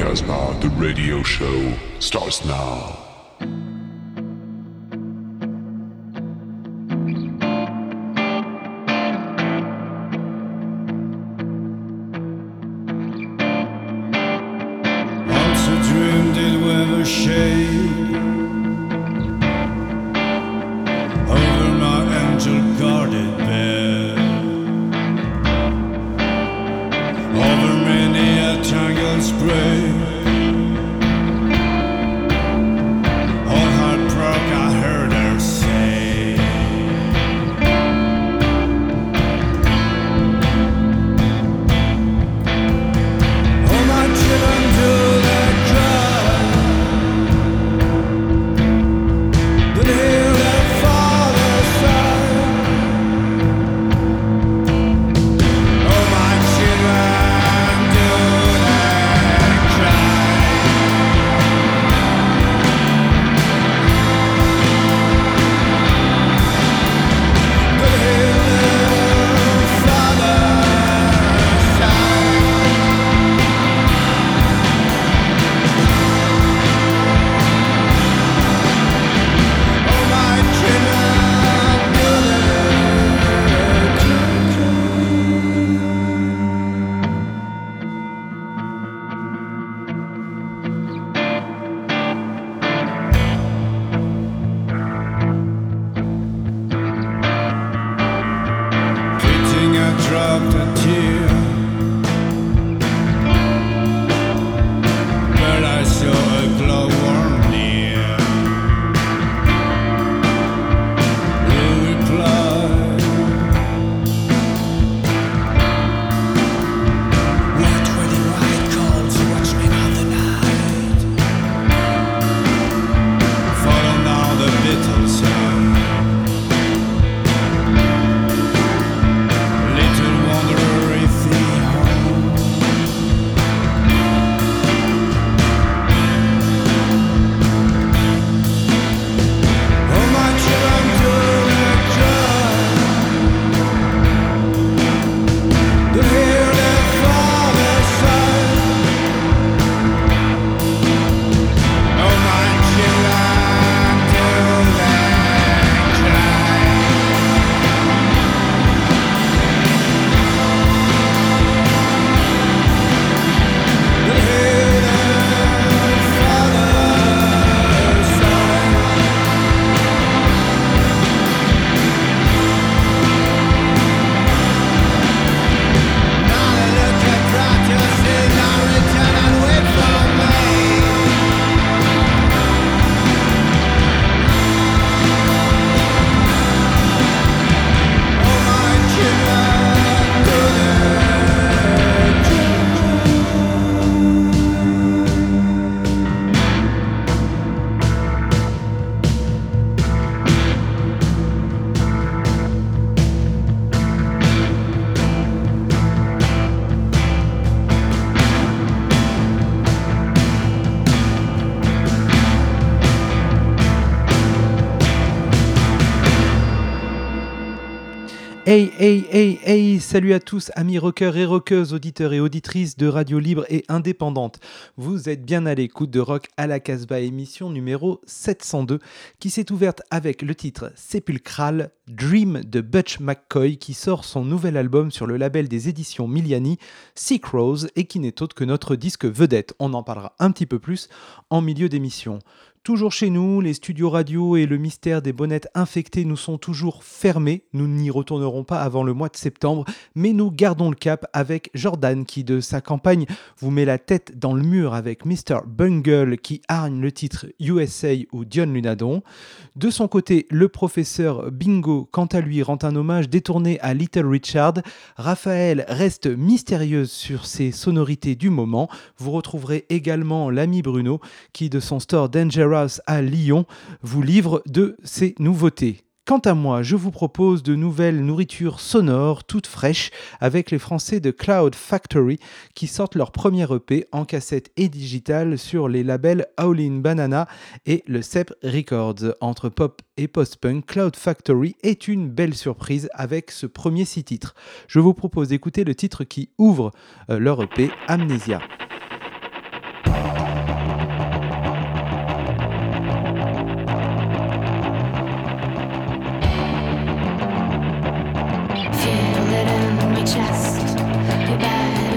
Casbah, the radio show starts now. Pitting, I Hey, hey, hey, hey, salut à tous, amis rockers et rockeuses, auditeurs et auditrices de radio libre et indépendante. Vous êtes bien à l'écoute de Rock à la Casbah, émission numéro 702, qui s'est ouverte avec le titre Sépulcral Dream de Butch McCoy, qui sort son nouvel album sur le label des éditions Miliani, Sick et qui n'est autre que notre disque vedette. On en parlera un petit peu plus en milieu d'émission. Toujours chez nous, les studios radio et le mystère des bonnettes infectées nous sont toujours fermés. Nous n'y retournerons pas avant le mois de septembre, mais nous gardons le cap avec Jordan qui, de sa campagne, vous met la tête dans le mur avec Mr. Bungle qui hargne le titre USA ou Dion Lunadon. De son côté, le professeur Bingo, quant à lui, rend un hommage détourné à Little Richard. Raphaël reste mystérieuse sur ses sonorités du moment. Vous retrouverez également l'ami Bruno qui, de son store À Lyon, vous livre de ses nouveautés. Quant à moi, je vous propose de nouvelles nourritures sonores toutes fraîches avec les Français de Cloud Factory qui sortent leur premier EP en cassette et digital sur les labels Howlin' Banana et le CEP Records. Entre pop et post-punk, Cloud Factory est une belle surprise avec ce premier six titres. Je vous propose d'écouter le titre qui ouvre euh, leur EP Amnesia. Feel it in my chest, your back.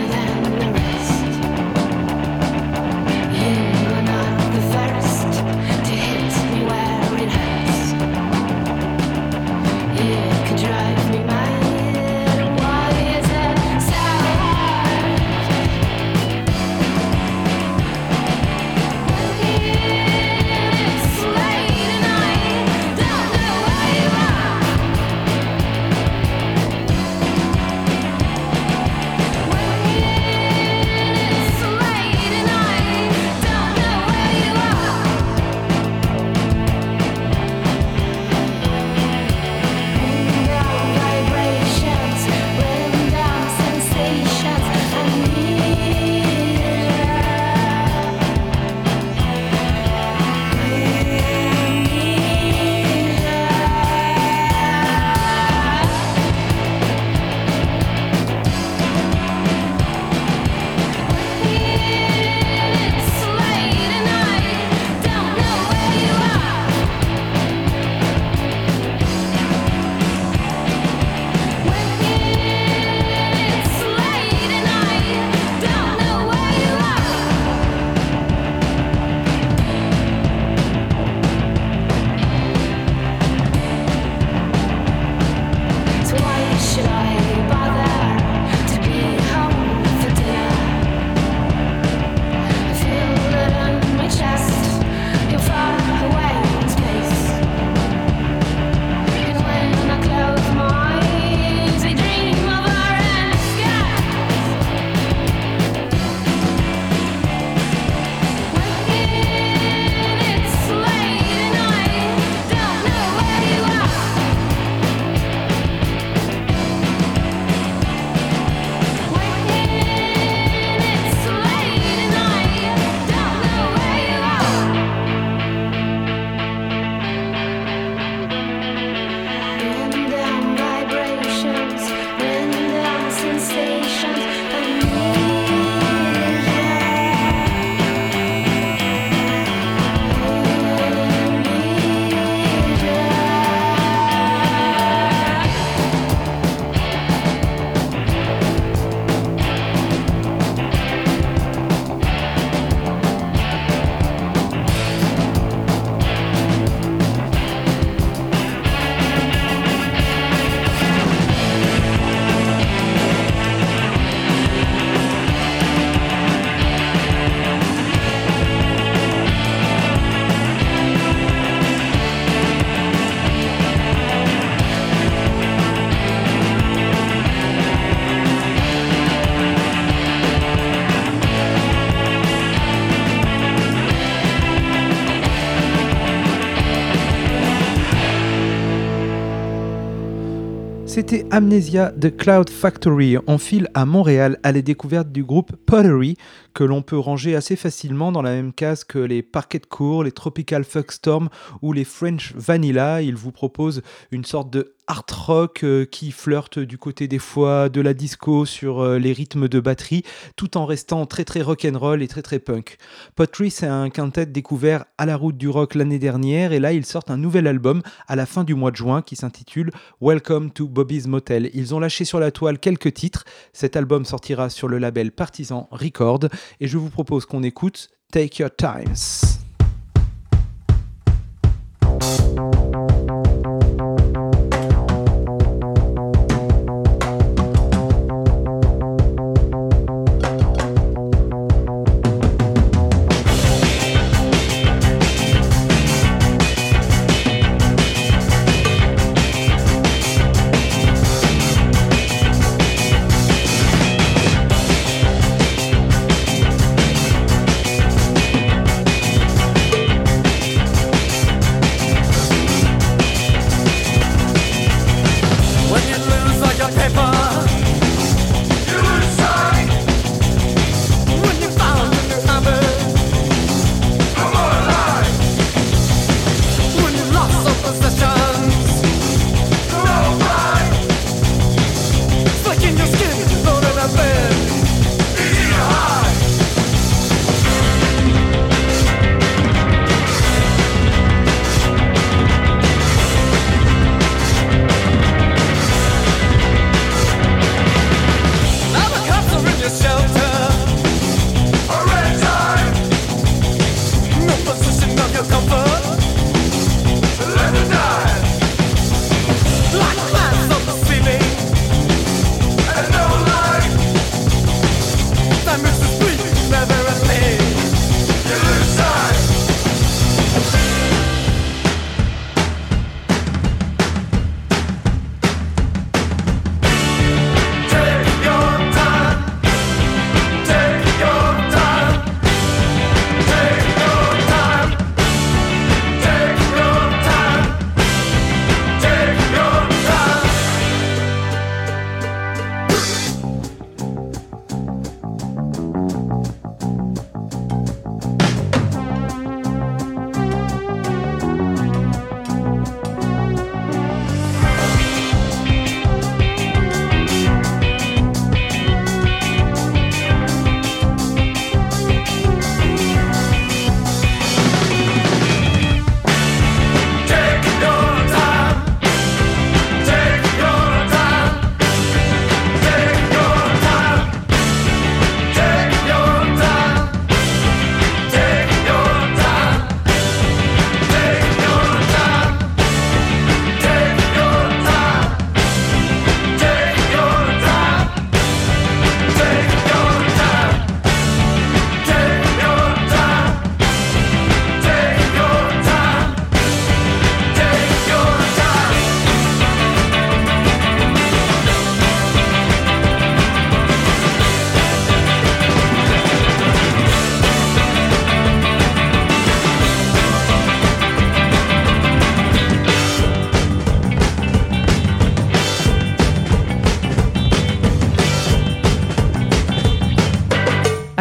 C'était Amnesia de Cloud Factory. On file à Montréal à la découverte du groupe Pottery, que l'on peut ranger assez facilement dans la même case que les Parquet de Cour, les Tropical Fuckstorm ou les French Vanilla. Ils vous proposent une sorte de art rock euh, qui flirte du côté des fois de la disco sur euh, les rythmes de batterie, tout en restant très très rock and roll et très très punk. Pottery, c'est un quintet découvert à la route du rock l'année dernière et là ils sortent un nouvel album à la fin du mois de juin qui s'intitule Welcome to Bobby's Ils ont lâché sur la toile quelques titres. Cet album sortira sur le label Partisan Record et je vous propose qu'on écoute Take Your Times.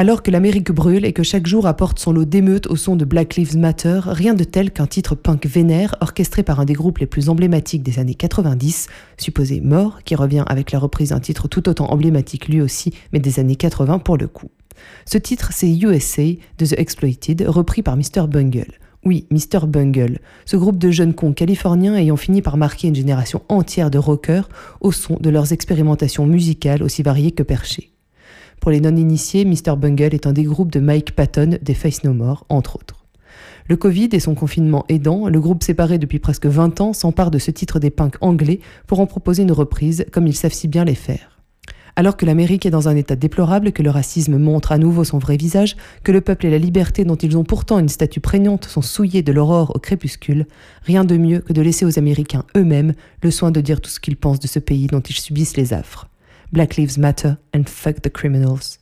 Alors que l'Amérique brûle et que chaque jour apporte son lot d'émeutes au son de Black Lives Matter, rien de tel qu'un titre punk vénère orchestré par un des groupes les plus emblématiques des années 90, supposé Mort, qui revient avec la reprise d'un titre tout autant emblématique lui aussi, mais des années 80 pour le coup. Ce titre, c'est USA de The Exploited, repris par Mr. Bungle. Oui, Mr. Bungle, ce groupe de jeunes cons californiens ayant fini par marquer une génération entière de rockers au son de leurs expérimentations musicales aussi variées que perchées. Pour les non-initiés, Mr. Bungle est un des groupes de Mike Patton des Face No More, entre autres. Le Covid et son confinement aidant, le groupe séparé depuis presque 20 ans s'empare de ce titre des punks anglais pour en proposer une reprise, comme ils savent si bien les faire. Alors que l'Amérique est dans un état déplorable, que le racisme montre à nouveau son vrai visage, que le peuple et la liberté dont ils ont pourtant une statue prégnante sont souillés de l'aurore au crépuscule, rien de mieux que de laisser aux Américains eux-mêmes le soin de dire tout ce qu'ils pensent de ce pays dont ils subissent les affres. Black Lives Matter and Fuck the Criminals.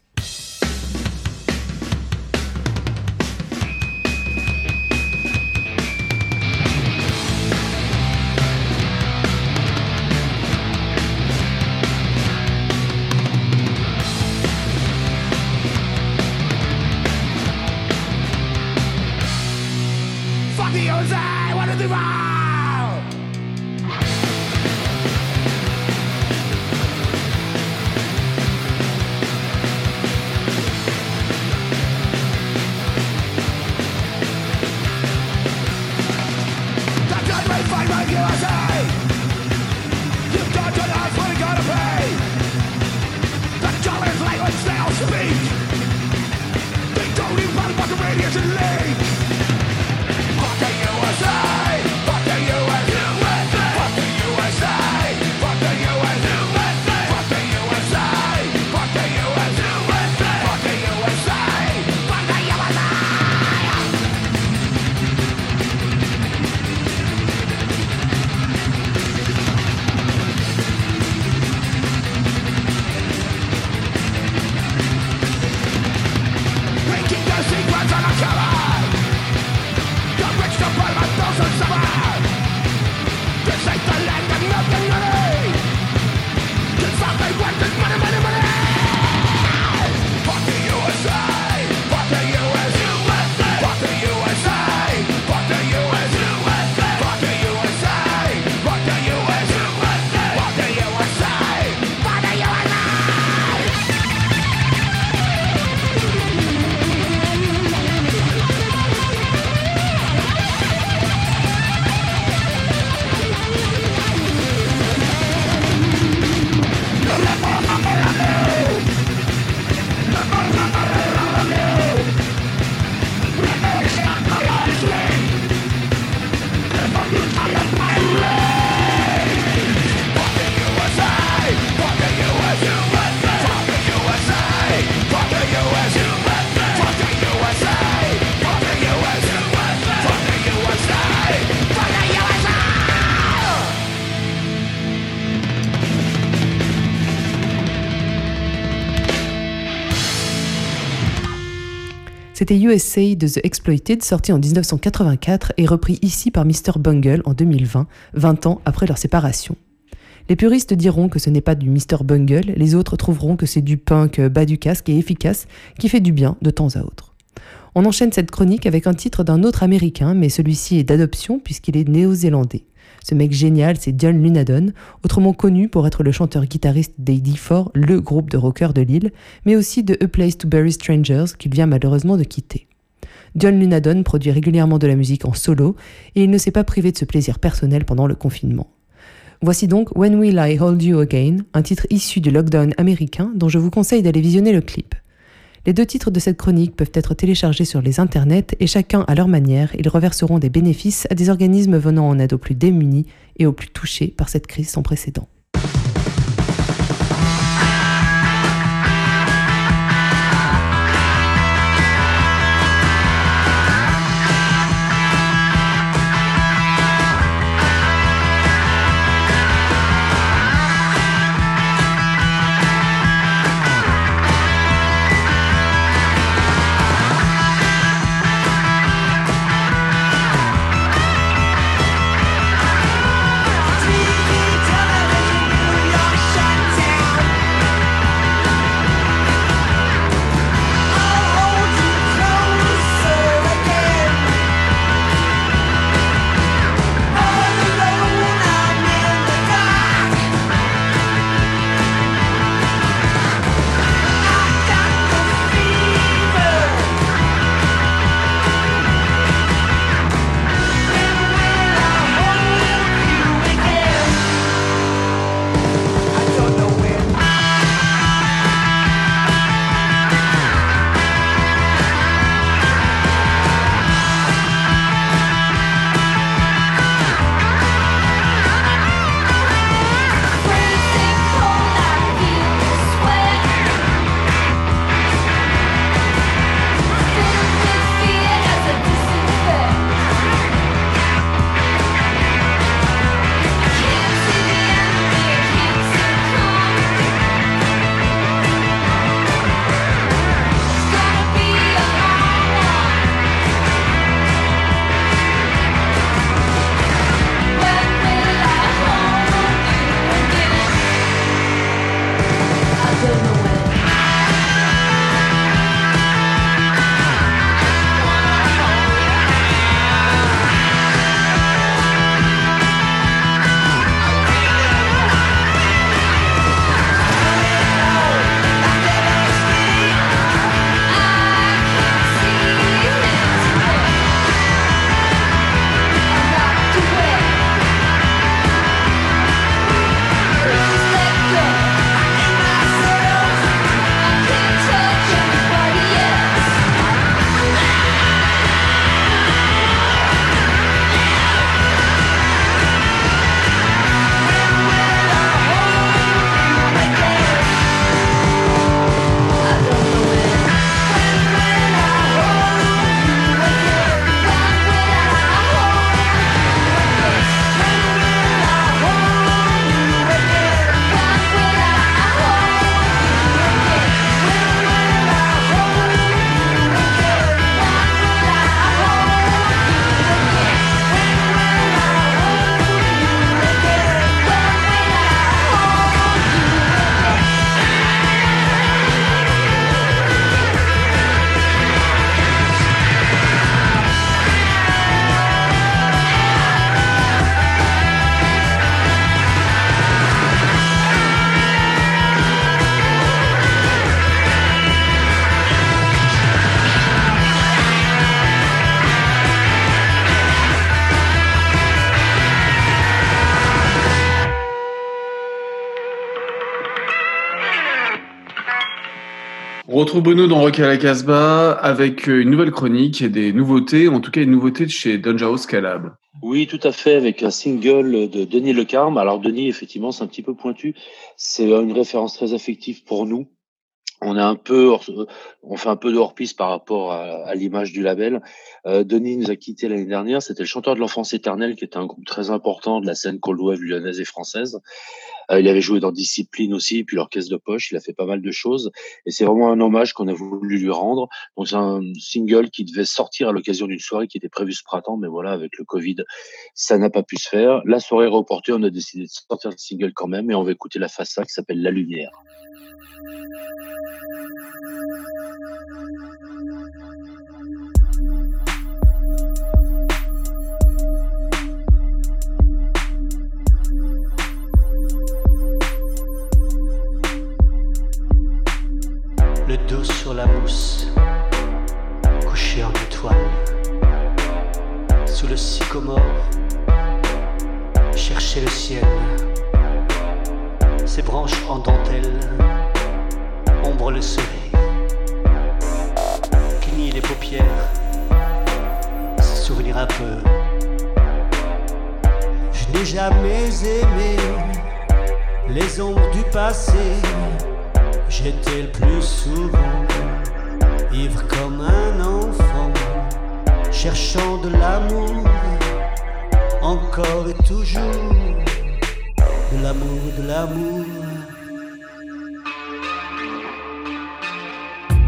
C'était USA de The Exploited, sorti en 1984 et repris ici par Mr. Bungle en 2020, 20 ans après leur séparation. Les puristes diront que ce n'est pas du Mr. Bungle, les autres trouveront que c'est du punk bas du casque et efficace qui fait du bien de temps à autre. On enchaîne cette chronique avec un titre d'un autre américain, mais celui-ci est d'adoption puisqu'il est néo-zélandais. Ce mec génial, c'est Dion Lunadon, autrement connu pour être le chanteur-guitariste des D4, le groupe de rockers de Lille, mais aussi de A Place to Bury Strangers, qu'il vient malheureusement de quitter. Dion Lunadon produit régulièrement de la musique en solo, et il ne s'est pas privé de ce plaisir personnel pendant le confinement. Voici donc When Will I Hold You Again, un titre issu du lockdown américain dont je vous conseille d'aller visionner le clip. Les deux titres de cette chronique peuvent être téléchargés sur les internets et chacun à leur manière, ils reverseront des bénéfices à des organismes venant en aide aux plus démunis et aux plus touchés par cette crise sans précédent. Retrouve Bruno dans Rock à la Casbah avec une nouvelle chronique et des nouveautés, en tout cas une nouveauté de chez Dangerous Calab. Oui, tout à fait, avec un single de Denis Le Carme. Alors Denis, effectivement, c'est un petit peu pointu. C'est une référence très affective pour nous on est un peu, on fait un peu de hors-piste par rapport à, l'image du label. Euh, Denis nous a quitté l'année dernière. C'était le chanteur de l'enfance éternelle, qui était un groupe très important de la scène cold wave lyonnaise et française. Euh, il avait joué dans Discipline aussi, puis l'orchestre de poche. Il a fait pas mal de choses, et c'est vraiment un hommage qu'on a voulu lui rendre. Donc c'est un single qui devait sortir à l'occasion d'une soirée qui était prévue ce printemps, mais voilà, avec le Covid, ça n'a pas pu se faire. La soirée reportée, on a décidé de sortir le single quand même, et on va écouter la A qui s'appelle La Lumière. Le dos sur la mousse, couché en étoile, sous le sycomore, chercher le ciel, ses branches en dentelle ombre le soleil, cligne les paupières, se souvenir un peu. Je n'ai jamais aimé les ombres du passé, j'étais le plus souvent ivre comme un enfant, cherchant de l'amour, encore et toujours, de l'amour, de l'amour.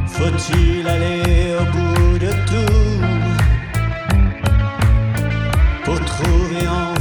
Faut-il aller au bout de tout pour trouver enfin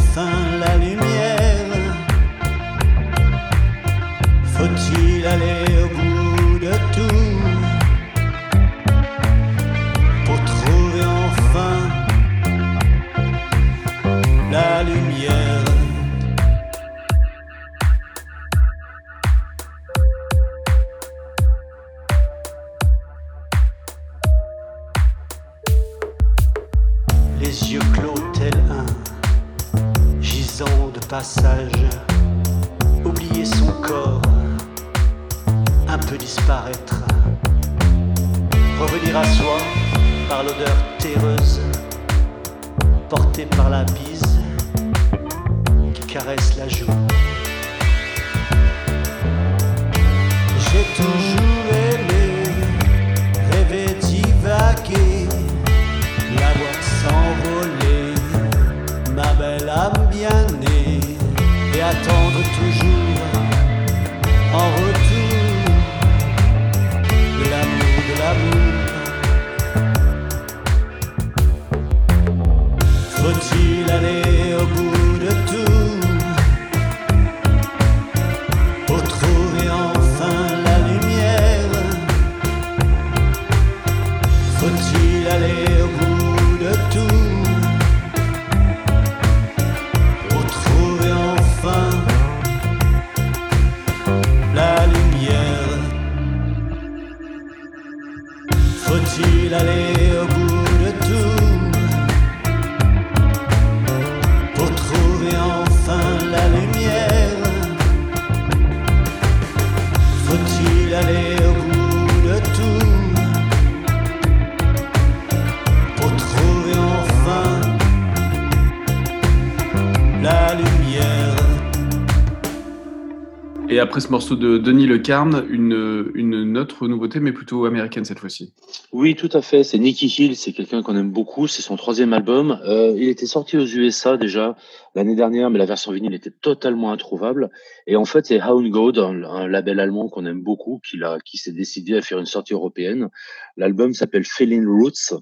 après ce morceau de Denis Le Carme, une, une autre nouveauté, mais plutôt américaine cette fois-ci. Oui, tout à fait. C'est Nicky Hill, c'est quelqu'un qu'on aime beaucoup. C'est son troisième album. Euh, il était sorti aux USA déjà l'année dernière, mais la version vinyle était totalement introuvable. Et en fait, c'est Hound God, un, label allemand qu'on aime beaucoup, qui, qui s'est décidé à faire une sortie européenne. L'album s'appelle Feeling Roots.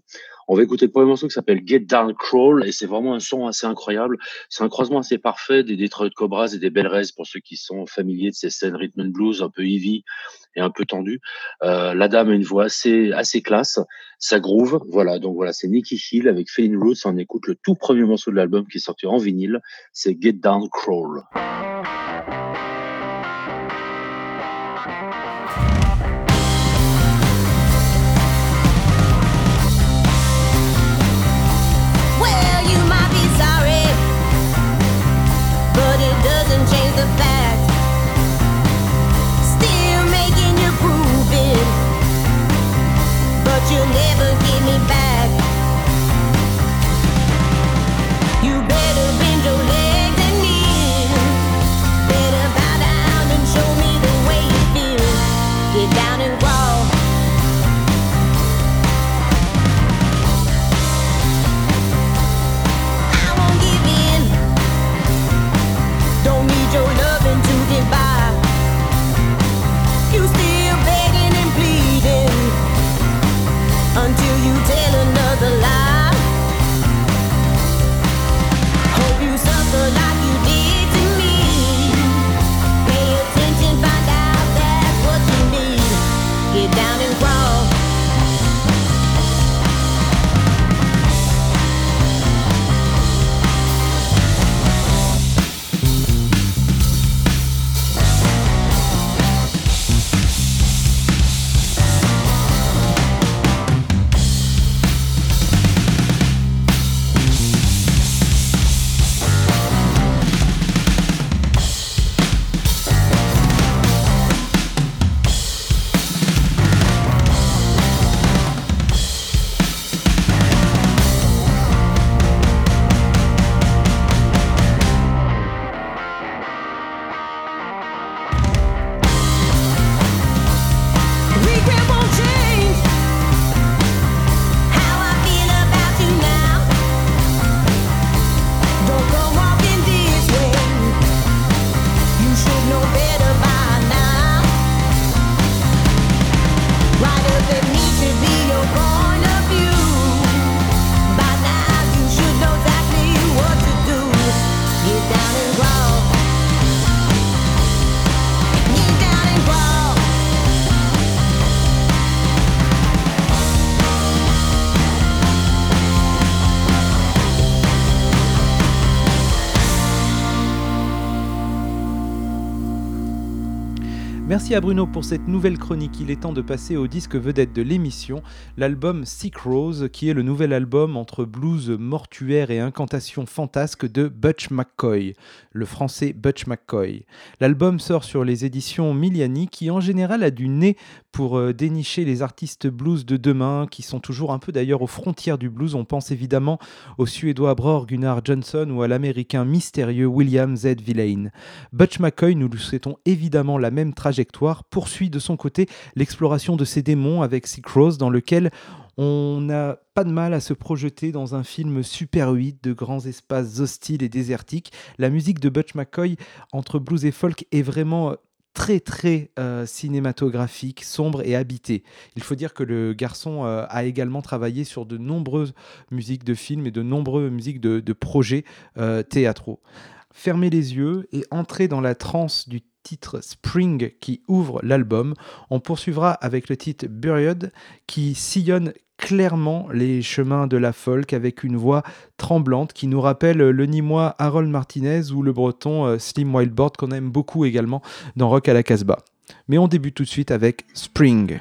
On va écouter le premier morceau qui s'appelle Get Down Crawl et c'est vraiment un son assez incroyable. C'est un croisement assez parfait des Detroit Cobras et des Bell Rays pour ceux qui sont familiers de ces scènes rhythm and blues un peu heavy et un peu tendues. Euh, la dame a une voix assez assez classe, ça groove. Voilà, donc voilà, c'est Nicky Hill avec Feeling Roots. On écoute le tout premier morceau de l'album qui est sorti en vinyle, c'est Get Down Crawl. Merci à Bruno pour cette nouvelle chronique. Il est temps de passer au disque vedette de l'émission, l'album Sick Rose, qui est le nouvel album entre blues mortuaire et incantation fantasque de Butch McCoy, le français Butch McCoy. L'album sort sur les éditions Miliani, qui en général a du nez pour euh, dénicher les artistes blues de demain, qui sont toujours un peu d'ailleurs aux frontières du blues. On pense évidemment au suédois Bror Gunnar Johnson ou à l'américain mystérieux William Z. Villain. Butch McCoy, nous lui souhaitons évidemment la même trajectoire poursuit de son côté l'exploration de ses démons avec Sick Rose, dans lequel on n'a pas de mal à se projeter dans un film super 8 de grands espaces hostiles et désertiques. La musique de Butch McCoy entre blues et folk est vraiment très très euh, cinématographique, sombre et habité. Il faut dire que le garçon euh, a également travaillé sur de nombreuses musiques de films et de nombreuses musiques de, projets euh, théâtraux. Fermez les yeux et entrez dans la transe du titre Spring qui ouvre l'album. On poursuivra avec le titre Buried qui sillonne clairement les chemins de la folk avec une voix tremblante qui nous rappelle le Nîmois Harold Martinez ou le Breton euh, Slim Wildboard qu'on aime beaucoup également dans Rock à la Casbah. Mais on débute tout de suite avec Spring.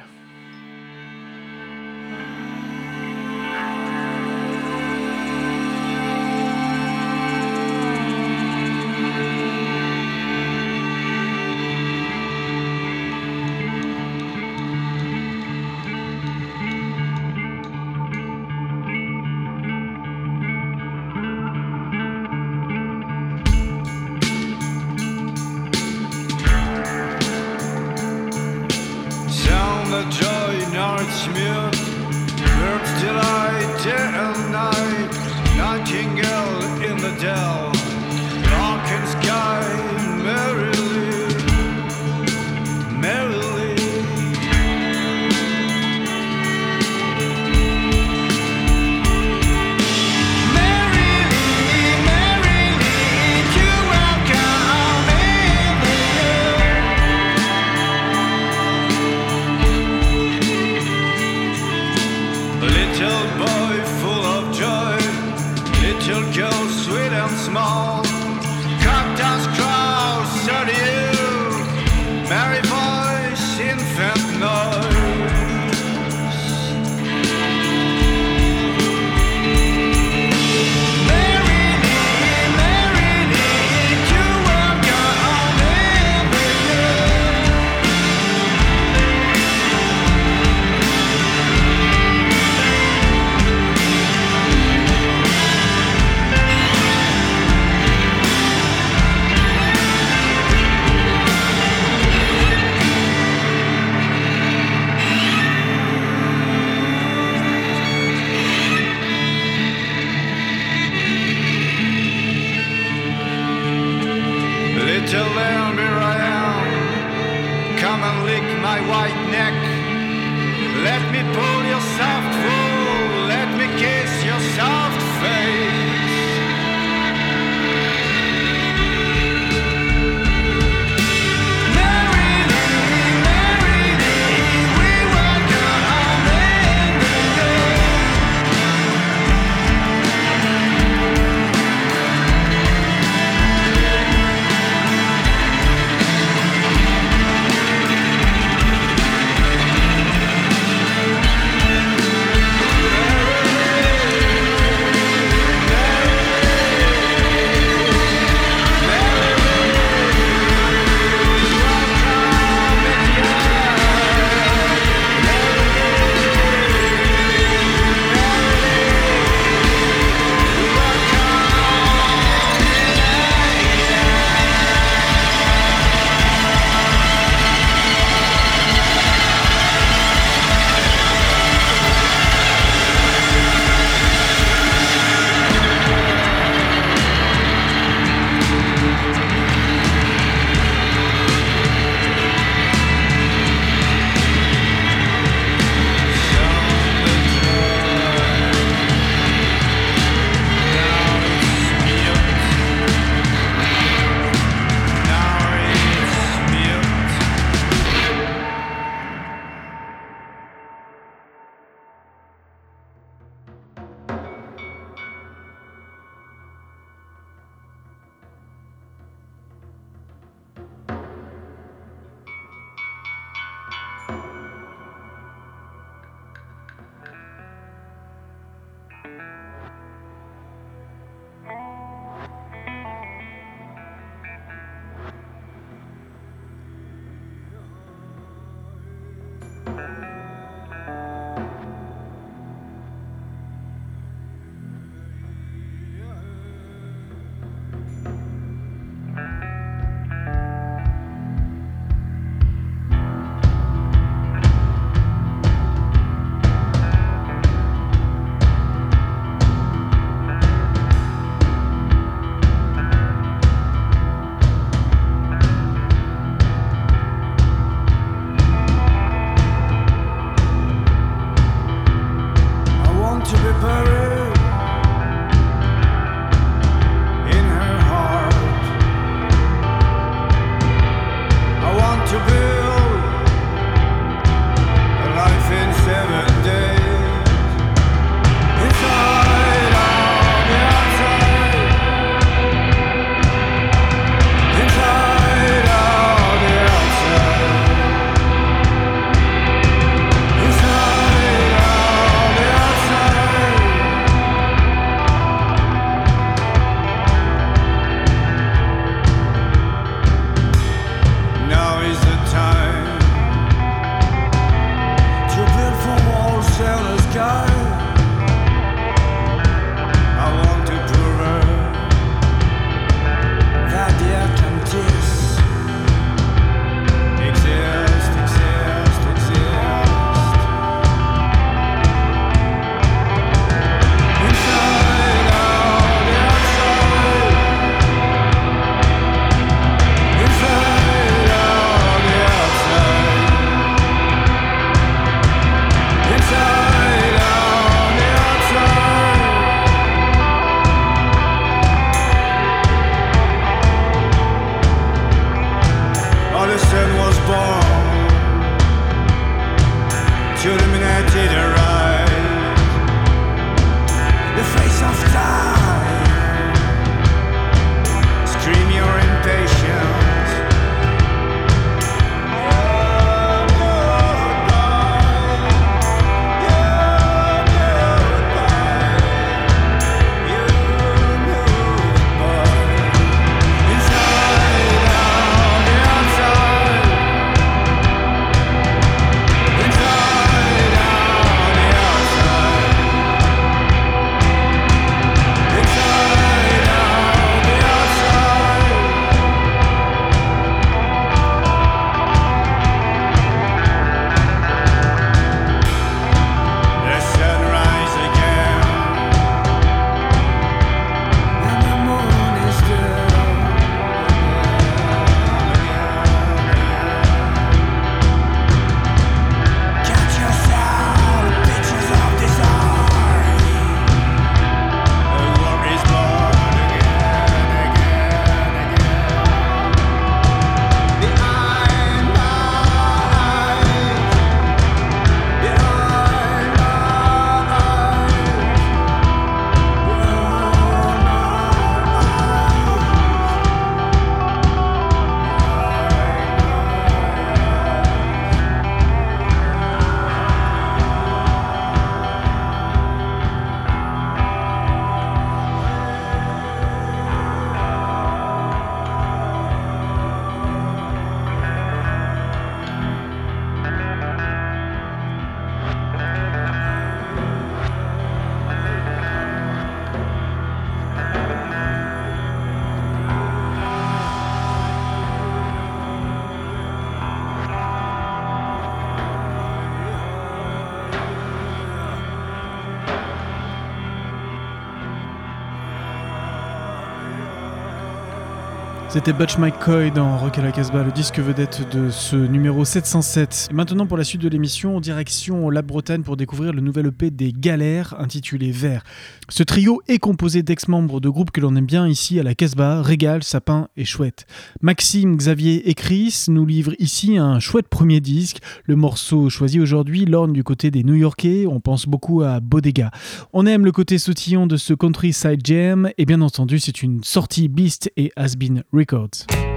C'était Butch McCoy dans Rock à la Casbah, le disque vedette de ce numéro 707. Et maintenant pour la suite de l'émission, direction La Bretagne pour découvrir le nouvel EP des Galères intitulé Vert. Ce trio est composé d'ex-membres de groupes que l'on aime bien ici à la Casbah, Régal, Sapin et Chouette. Maxime, Xavier et Chris nous livrent ici un chouette premier disque. Le morceau choisi aujourd'hui lorne du côté des New-Yorkais, on pense beaucoup à Bodega. On aime le côté sautillon de ce countryside jam et bien entendu c'est une sortie Beast et Has Been Records. Après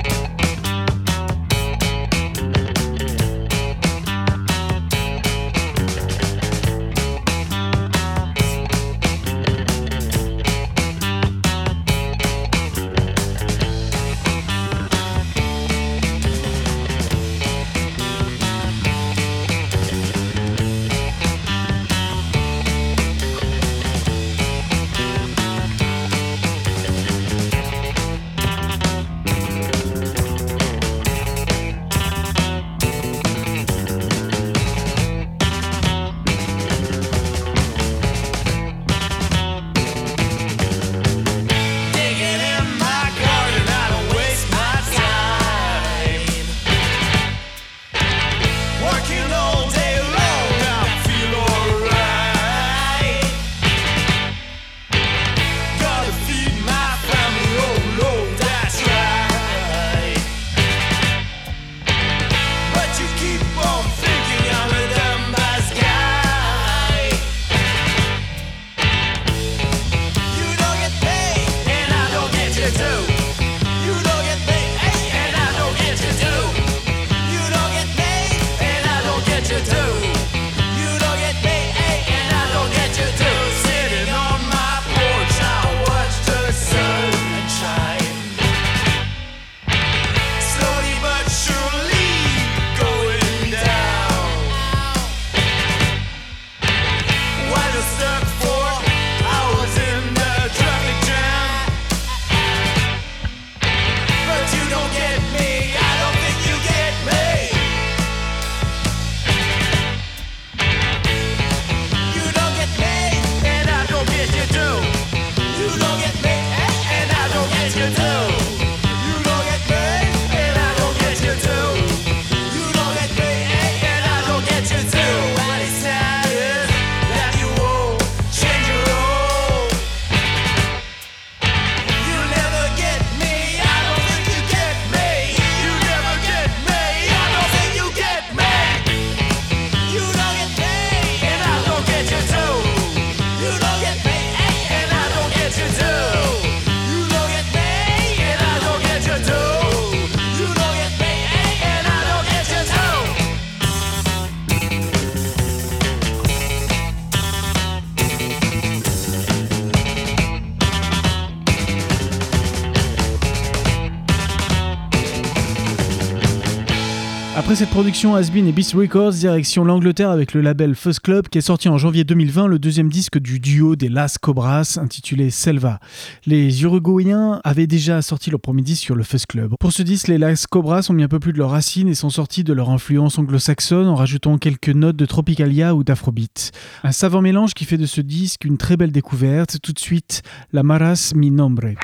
cette production Asbin et Beast Records, direction l'Angleterre avec le label Fuzz Club qui est sorti en janvier 2020 le deuxième disque du duo des Las Cobras intitulé Selva. Les Uruguayens avaient déjà sorti leur premier disque sur le Fuzz Club. Pour ce disque, les Las Cobras ont mis un peu plus de leurs racines et sont sortis de leur influence anglo-saxonne en rajoutant quelques notes de Tropicalia ou d'Afrobeat. Un savant mélange qui fait de ce disque une très belle découverte. Tout de suite, La Maras Mi Nombre.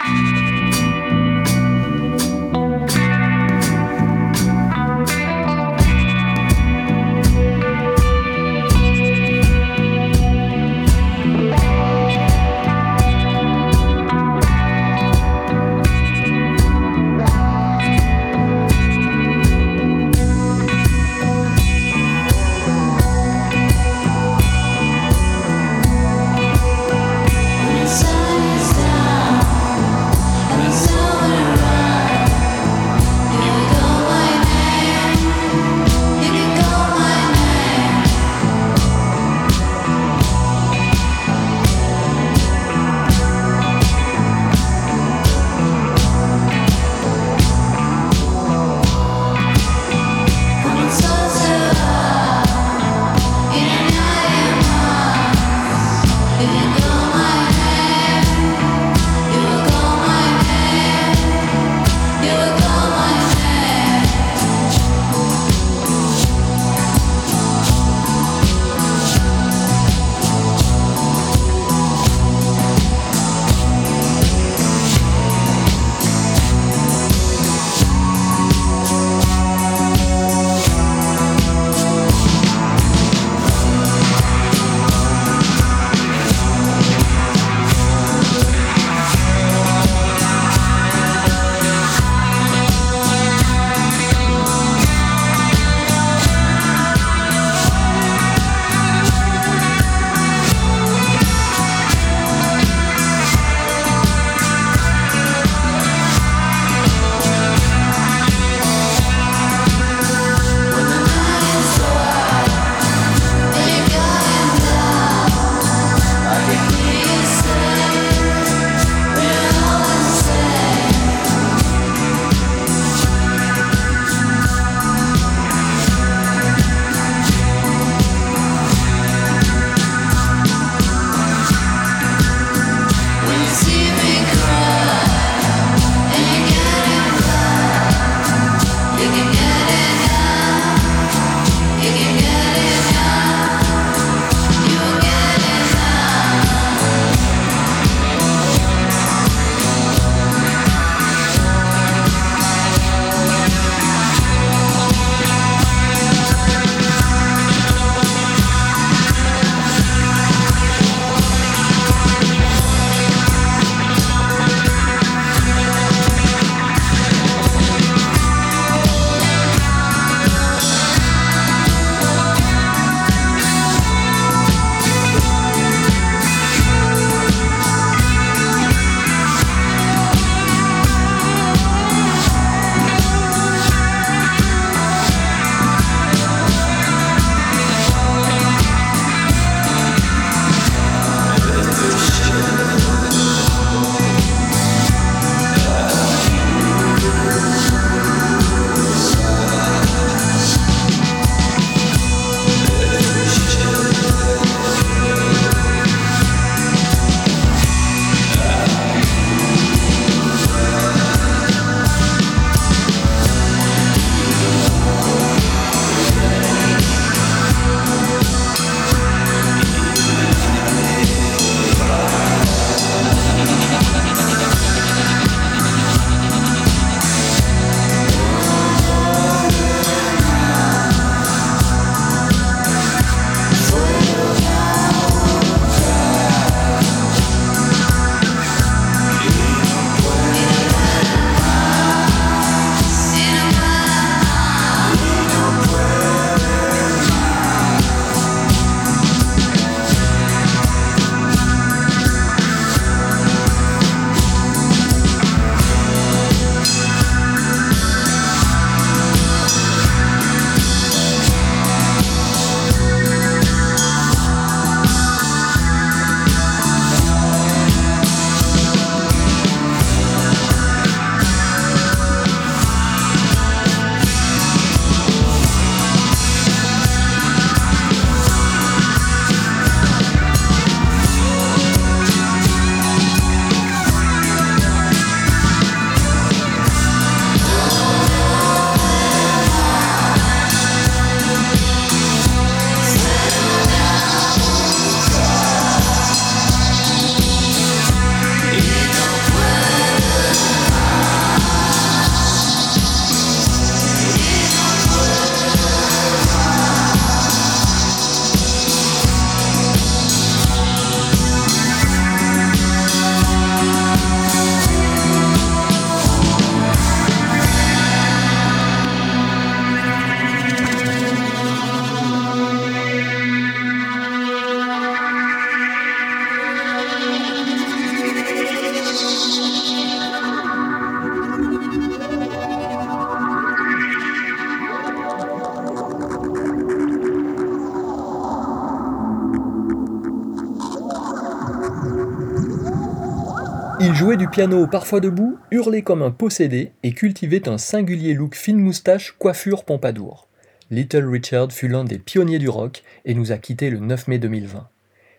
Jouait du piano parfois debout, hurlait comme un possédé et cultivait un singulier look fine moustache, coiffure pompadour. Little Richard fut l'un des pionniers du rock et nous a quittés le 9 mai 2020.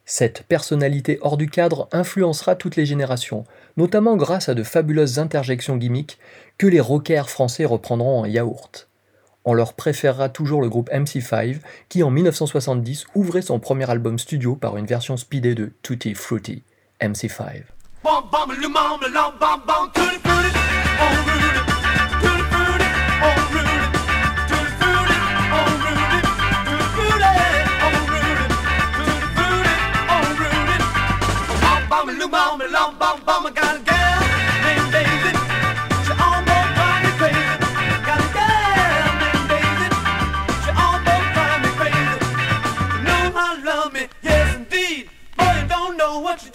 Cette personnalité hors du cadre influencera toutes les générations, notamment grâce à de fabuleuses interjections gimmicks que les rockers français reprendront en yaourt. On leur préférera toujours le groupe MC5 qui en 1970 ouvrait son premier album studio par une version speedée de Tutti Frutti, MC5. Bam bam le mam le lam bam bam tutti frutti oh Rudy tutti frutti oh Rudy tutti frutti oh Rudy tutti frutti oh Rudy tutti frutti oh Rudy bam bam le mam le lam bam bam gotta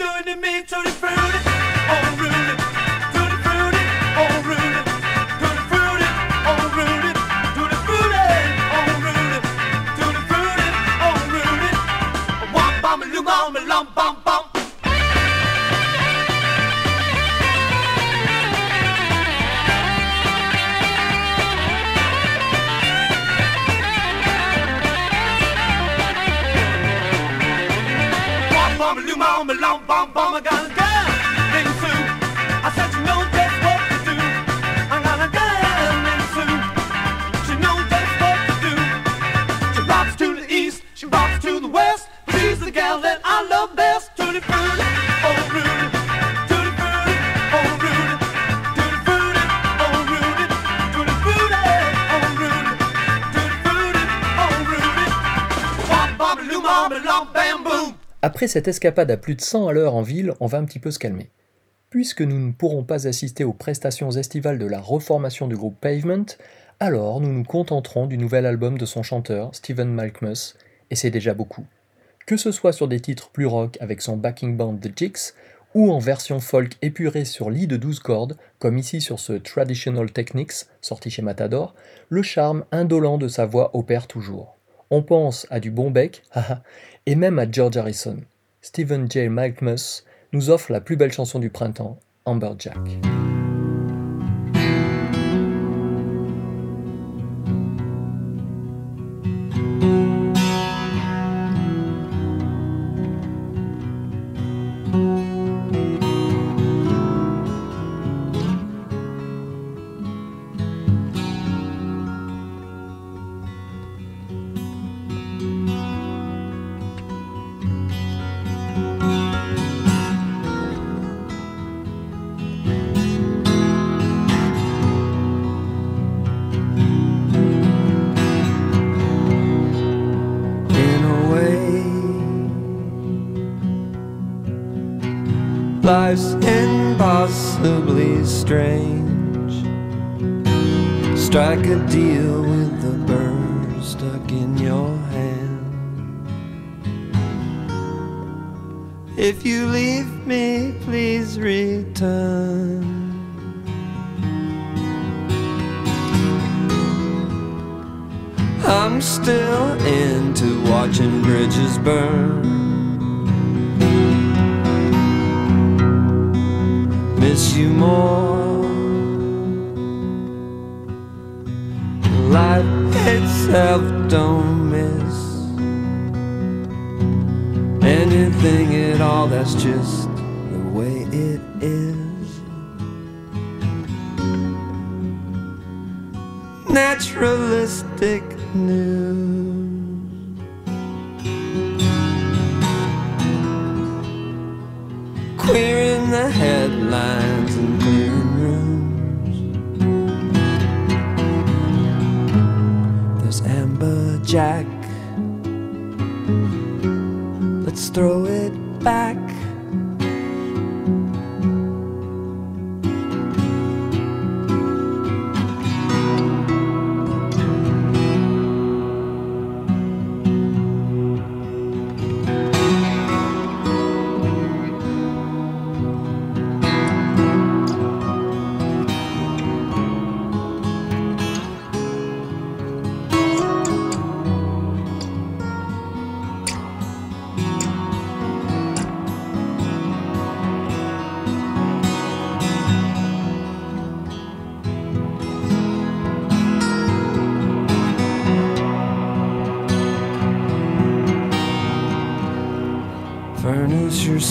doing to me, fruit Fruity. Bomb, bomb, bomb, bomb, Après cette escapade à plus de 100 à l'heure en ville, on va un petit peu se calmer. Puisque nous ne pourrons pas assister aux prestations estivales de la reformation du groupe Pavement, alors nous nous contenterons du nouvel album de son chanteur, Stephen Malkmus, et c'est déjà beaucoup. Que ce soit sur des titres plus rock avec son backing band The Jigs, ou en version folk épurée sur lit de 12 cordes, comme ici sur ce Traditional Techniques, sorti chez Matador, le charme indolent de sa voix opère toujours. On pense à du bon bec, haha, et même à George Harrison. Stephen J. Malkmus nous offre la plus belle chanson du printemps, Amberjack. I'm still into watching bridges burn. Miss you more. Life itself don't miss anything at all. That's just the way it is. Naturalistic news. Queer in the headlines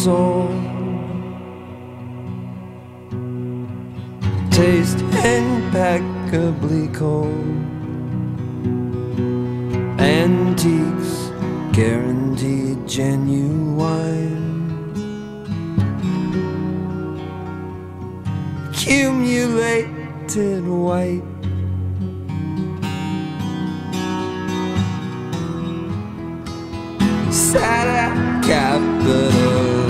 soul. Taste impeccably cold. Antiques, guaranteed genuine. Accumulated white. Sat at capital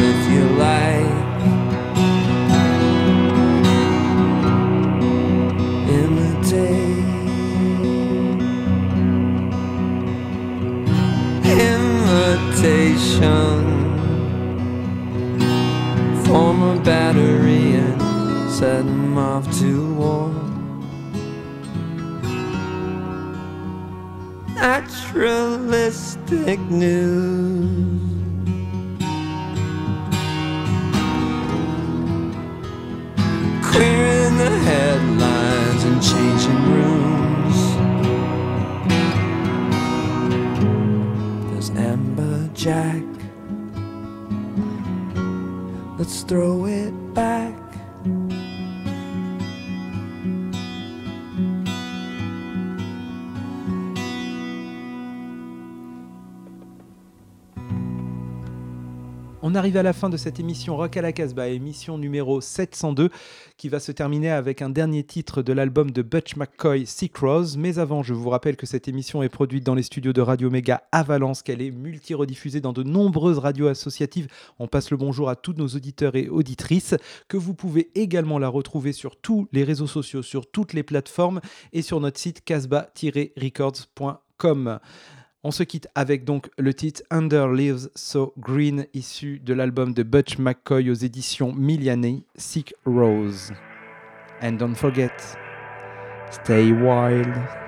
Invitation. Form a battery and set 'em off to war. Naturalistic news. Queering the headlines and changing rooms. There's Amber Jack. Let's throw it back. On arrive à la fin de cette émission Rock à la Casbah, émission numéro 702, qui va se terminer avec un dernier titre de l'album de Butch McCoy, Sick Rose. Mais avant, je vous rappelle que cette émission est produite dans les studios de Radio Méga à Valence, qu'elle est multi-rediffusée dans de nombreuses radios associatives. On passe le bonjour à tous nos auditeurs et auditrices, que vous pouvez également la retrouver sur tous les réseaux sociaux, sur toutes les plateformes et sur notre site casbah-records.com. On se quitte avec donc le titre Under Leaves So Green, issu de l'album de Butch McCoy aux éditions Miliani, Sick Rose. And don't forget, stay wild.